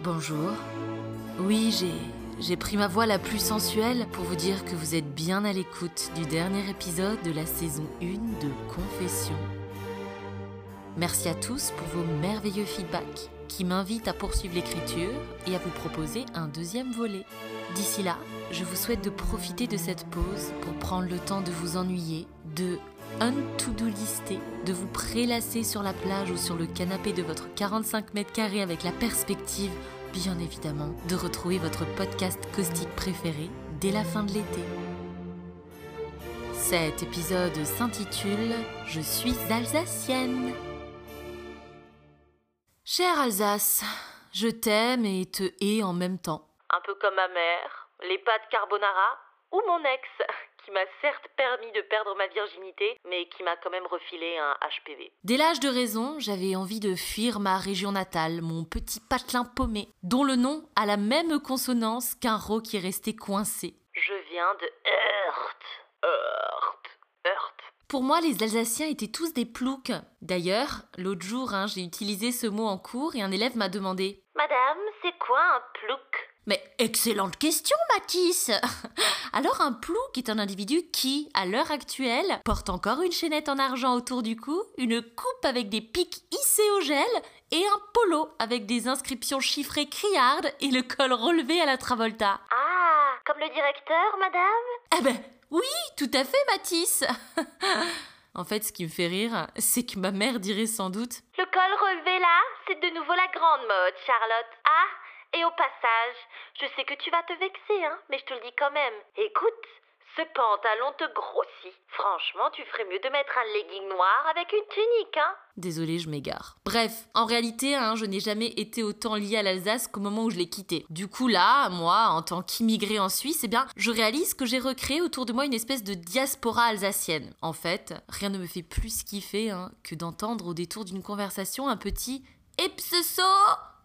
Bonjour. Oui, j'ai pris ma voix la plus sensuelle pour vous dire que vous êtes bien à l'écoute du dernier épisode de la saison 1 de Confession. Merci à tous pour vos merveilleux feedbacks qui m'invitent à poursuivre l'écriture et à vous proposer un deuxième volet. D'ici là, je vous souhaite de profiter de cette pause pour prendre le temps de vous ennuyer, de un-to-do lister, de vous prélasser sur la plage ou sur le canapé de votre 45 mètres carrés avec la perspective bien évidemment, de retrouver votre podcast caustique préféré dès la fin de l'été. Cet épisode s'intitule Je suis alsacienne. Chère Alsace, je t'aime et te hais en même temps. Un peu comme ma mère, les pâtes carbonara ou mon ex qui m'a certes permis de perdre ma virginité, mais qui m'a quand même refilé un HPV. Dès l'âge de raison, j'avais envie de fuir ma région natale, mon petit patelin paumé, dont le nom a la même consonance qu'un ro qui est resté coincé. Je viens de Heurt. Heurt. Heurt. Pour moi, les Alsaciens étaient tous des ploucs. D'ailleurs, l'autre jour, hein, j'ai utilisé ce mot en cours et un élève m'a demandé Madame, c'est quoi un plouc? Mais excellente question, Mathis Alors un plouc est un individu qui, à l'heure actuelle, porte encore une chaînette en argent autour du cou, une coupe avec des pics hissés au gel et un polo avec des inscriptions chiffrées criardes et le col relevé à la Travolta. Ah, comme le directeur, madame? Eh ben, oui, tout à fait, Mathis En fait, ce qui me fait rire, c'est que ma mère dirait sans doute Le col relevé là, c'est de nouveau la grande mode, Charlotte. Ah et au passage, je sais que tu vas te vexer, hein, mais je te le dis quand même. Écoute, ce pantalon te grossit. Franchement, tu ferais mieux de mettre un legging noir avec une tunique, hein Désolée, je m'égare. Bref, en réalité, hein, je n'ai jamais été autant liée à l'Alsace qu'au moment où je l'ai quittée. Du coup, là, moi, en tant qu'immigrée en Suisse, eh bien, je réalise que j'ai recréé autour de moi une espèce de diaspora alsacienne. En fait, rien ne me fait plus kiffer hein, que d'entendre au détour d'une conversation un petit « Epseso !»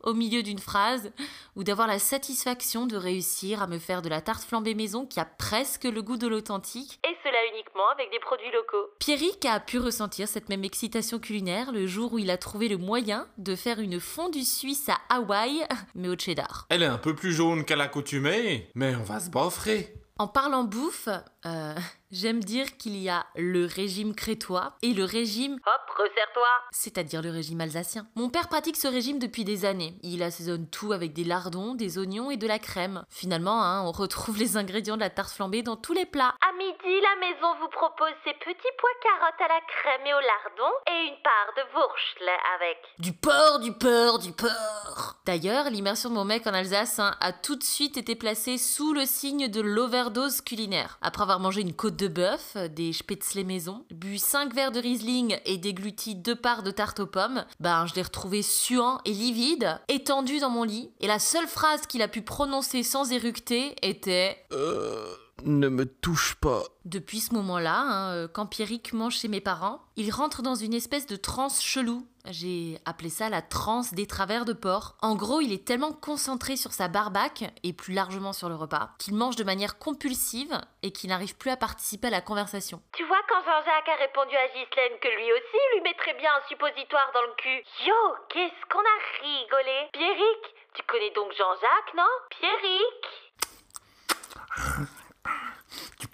Au milieu d'une phrase ou d'avoir la satisfaction de réussir à me faire de la tarte flambée maison qui a presque le goût de l'authentique. Et cela uniquement avec des produits locaux. Pierrick a pu ressentir cette même excitation culinaire le jour où il a trouvé le moyen de faire une fondue suisse à Hawaï, mais au cheddar. Elle est un peu plus jaune qu'à l'accoutumée, mais on va se baffrer. En parlant bouffe, euh, j'aime dire qu'il y a le régime crétois et le régime Hop, resserre-toi c'est-à-dire le régime alsacien. Mon père pratique ce régime depuis des années. Il assaisonne tout avec des lardons, des oignons et de la crème. Finalement, hein, on retrouve les ingrédients de la tarte flambée dans tous les plats. À midi, la maison vous propose ces petits pois carottes à la crème et au lardon et une part de Wurschtle avec. Du porc, du porc, du porc D'ailleurs, l'immersion de mon mec en Alsace hein, a tout de suite été placée sous le signe de l'overdose culinaire. Après avoir mangé une côte de bœuf, des spätzle maison, bu 5 verres de Riesling et dégluti deux parts de tarte aux pommes, ben je l'ai retrouvé suant et livide, étendu dans mon lit, et la seule phrase qu'il a pu prononcer sans éructer était Euh. Ne me touche pas. Depuis ce moment-là, hein, quand Pierrick mange chez mes parents, il rentre dans une espèce de transe chelou. J'ai appelé ça la transe des travers de porc. En gros, il est tellement concentré sur sa barbaque, et plus largement sur le repas, qu'il mange de manière compulsive et qu'il n'arrive plus à participer à la conversation. Tu vois quand Jean-Jacques a répondu à Ghislaine que lui aussi lui mettrait bien un suppositoire dans le cul. Yo, qu'est-ce qu'on a rigolé? Pierrick, tu connais donc Jean-Jacques, non? Pierrick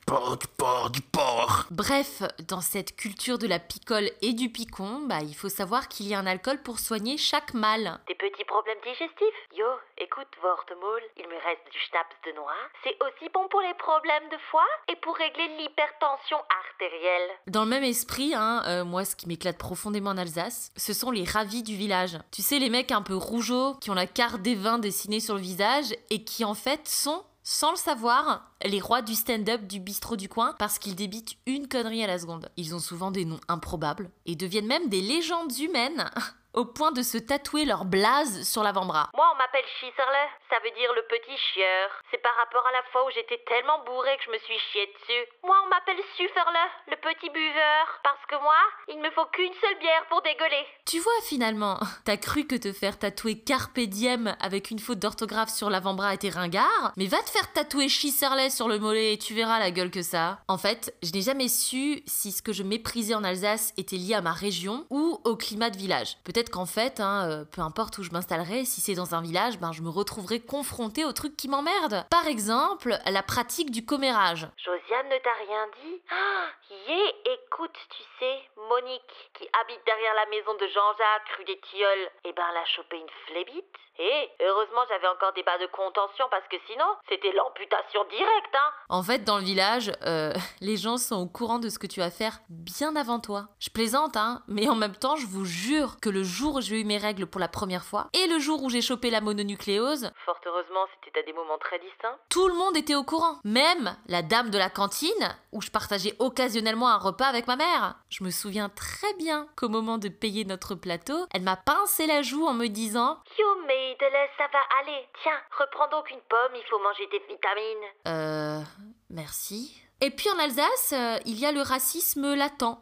porc, du porc, du porc. Bref, dans cette culture de la picole et du picon, bah, il faut savoir qu'il y a un alcool pour soigner chaque mal. Des petits problèmes digestifs Yo, écoute, Wortemaul, il me reste du schnapps de noix. C'est aussi bon pour les problèmes de foie et pour régler l'hypertension artérielle. Dans le même esprit, hein, euh, moi, ce qui m'éclate profondément en Alsace, ce sont les ravis du village. Tu sais, les mecs un peu rougeaux, qui ont la carte des vins dessinée sur le visage et qui en fait sont sans le savoir, les rois du stand-up du bistrot du coin parce qu'ils débitent une connerie à la seconde. Ils ont souvent des noms improbables et deviennent même des légendes humaines au point de se tatouer leur blase sur l'avant-bras. Moi, on m'appelle Schisserle, ça veut dire le petit chieur. C'est par rapport à la fois où j'étais tellement bourré que je me suis chié dessus. Moi, on m'appelle Sufferle, le petit buveur. Parce que moi, il me faut qu'une seule bière pour dégueuler. Tu vois finalement, t'as cru que te faire tatouer Carpe Diem avec une faute d'orthographe sur l'avant-bras était ringard, mais va te faire tatouer Schisserle sur le mollet et tu verras la gueule que ça. En fait, je n'ai jamais su si ce que je méprisais en Alsace était lié à ma région ou au climat de village. Peut-être peut-être qu'en fait, hein, euh, peu importe où je m'installerai, si c'est dans un village, ben, je me retrouverai confrontée aux trucs qui m'emmerdent. Par exemple, la pratique du commérage. Josiane ne t'a rien dit? Ah, Yé, écoute, tu sais, Monique, qui habite derrière la maison de Jean-Jacques, rue des Tilleuls, eh ben, elle a chopé une flébite. Et heureusement, j'avais encore des bas de contention parce que sinon, c'était l'amputation directe, hein. En fait, dans le village, euh, les gens sont au courant de ce que tu vas faire bien avant toi. Je plaisante, hein, mais en même temps, je vous jure que le jour où j'ai eu mes règles pour la première fois et le jour où j'ai chopé la mononucléose, Fort heureusement, c'était à des moments très distincts. tout le monde était au courant. Même la dame de la cantine, où je partageais occasionnellement un repas avec ma mère. Je me souviens très bien qu'au moment de payer notre plateau, elle m'a pincé la joue en me disant Maidele, ça va aller. Tiens, reprends donc une pomme, il faut manger des vitamines. Euh. Merci. Et puis en Alsace, euh, il y a le racisme latent.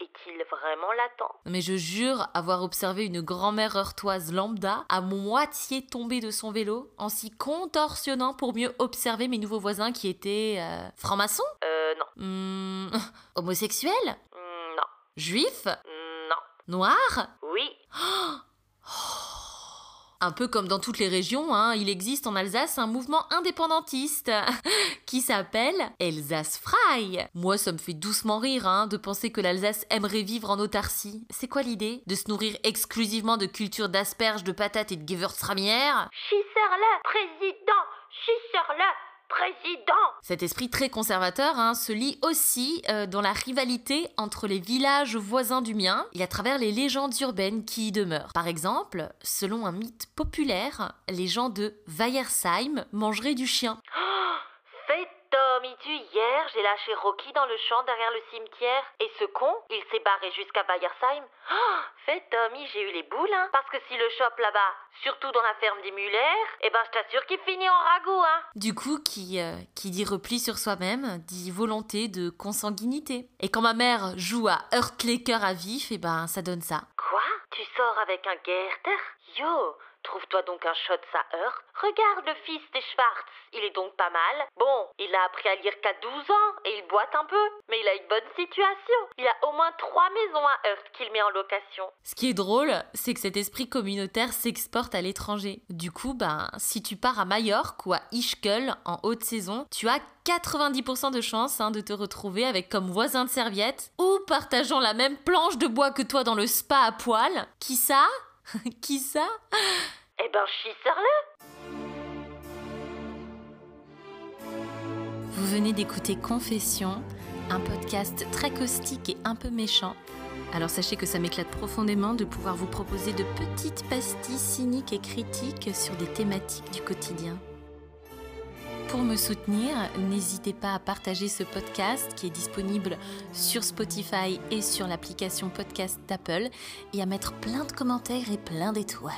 Est-il vraiment latent Mais je jure avoir observé une grand-mère heurtoise lambda à moitié tombée de son vélo en s'y contorsionnant pour mieux observer mes nouveaux voisins qui étaient euh, francs-maçons, Euh, non. Hmm, homosexuels, Mm, Non. juifs, Mm, Non. noirs? Oui. Un peu comme dans toutes les régions, hein, il existe en Alsace un mouvement indépendantiste qui s'appelle Alsace Frei. Moi, ça me fait doucement rire hein, de penser que l'Alsace aimerait vivre en autarcie. C'est quoi l'idée De se nourrir exclusivement de cultures d'asperges, de patates et de Gewürztraminer? Schisserle, président Schisserle, président Cet esprit très conservateur hein, se lie aussi euh, dans la rivalité entre les villages voisins du mien et à travers les légendes urbaines qui y demeurent. Par exemple, selon un mythe populaire, les gens de Weiersheim mangeraient du chien. Oh, Fais Tommy du hier, j'ai lâché Rocky dans le champ derrière le cimetière. Et ce con, il s'est barré jusqu'à Bayersheim. Oh, fais Tommy, j'ai eu les boules, hein. Parce que si le chope là-bas, surtout dans la ferme des Muller, eh ben je t'assure qu'il finit en ragoût, hein. Du coup, qui, euh, qui dit repli sur soi-même, dit volonté de consanguinité. Et quand ma mère joue à heurte les cœurs à vif, et ben ça donne ça. Quoi? Tu sors avec un Gerter Yo, trouve-toi donc un shot, ça heurte. Regarde le fils des Schwartz, il est donc pas mal. Bon, il a appris à lire qu'à 12 ans et il boite un peu, mais il a une bonne situation. Il a au moins trois maisons à Heurt qu'il met en location. Ce qui est drôle, c'est que cet esprit communautaire s'exporte à l'étranger. Du coup, ben, si tu pars à Majorque ou à Ischgl en haute saison, tu as 90% de chances hein, de te retrouver avec comme voisin de serviette ou partageant la même planche de bois que toi dans le spa à poil. Qui ça? Qui ça? Eh ben, schisser-le Vous venez d'écouter Confession, un podcast très caustique et un peu méchant. Alors sachez que ça m'éclate profondément de pouvoir vous proposer de petites pastilles cyniques et critiques sur des thématiques du quotidien. Pour me soutenir, n'hésitez pas à partager ce podcast qui est disponible sur Spotify et sur l'application podcast d'Apple et à mettre plein de commentaires et plein d'étoiles.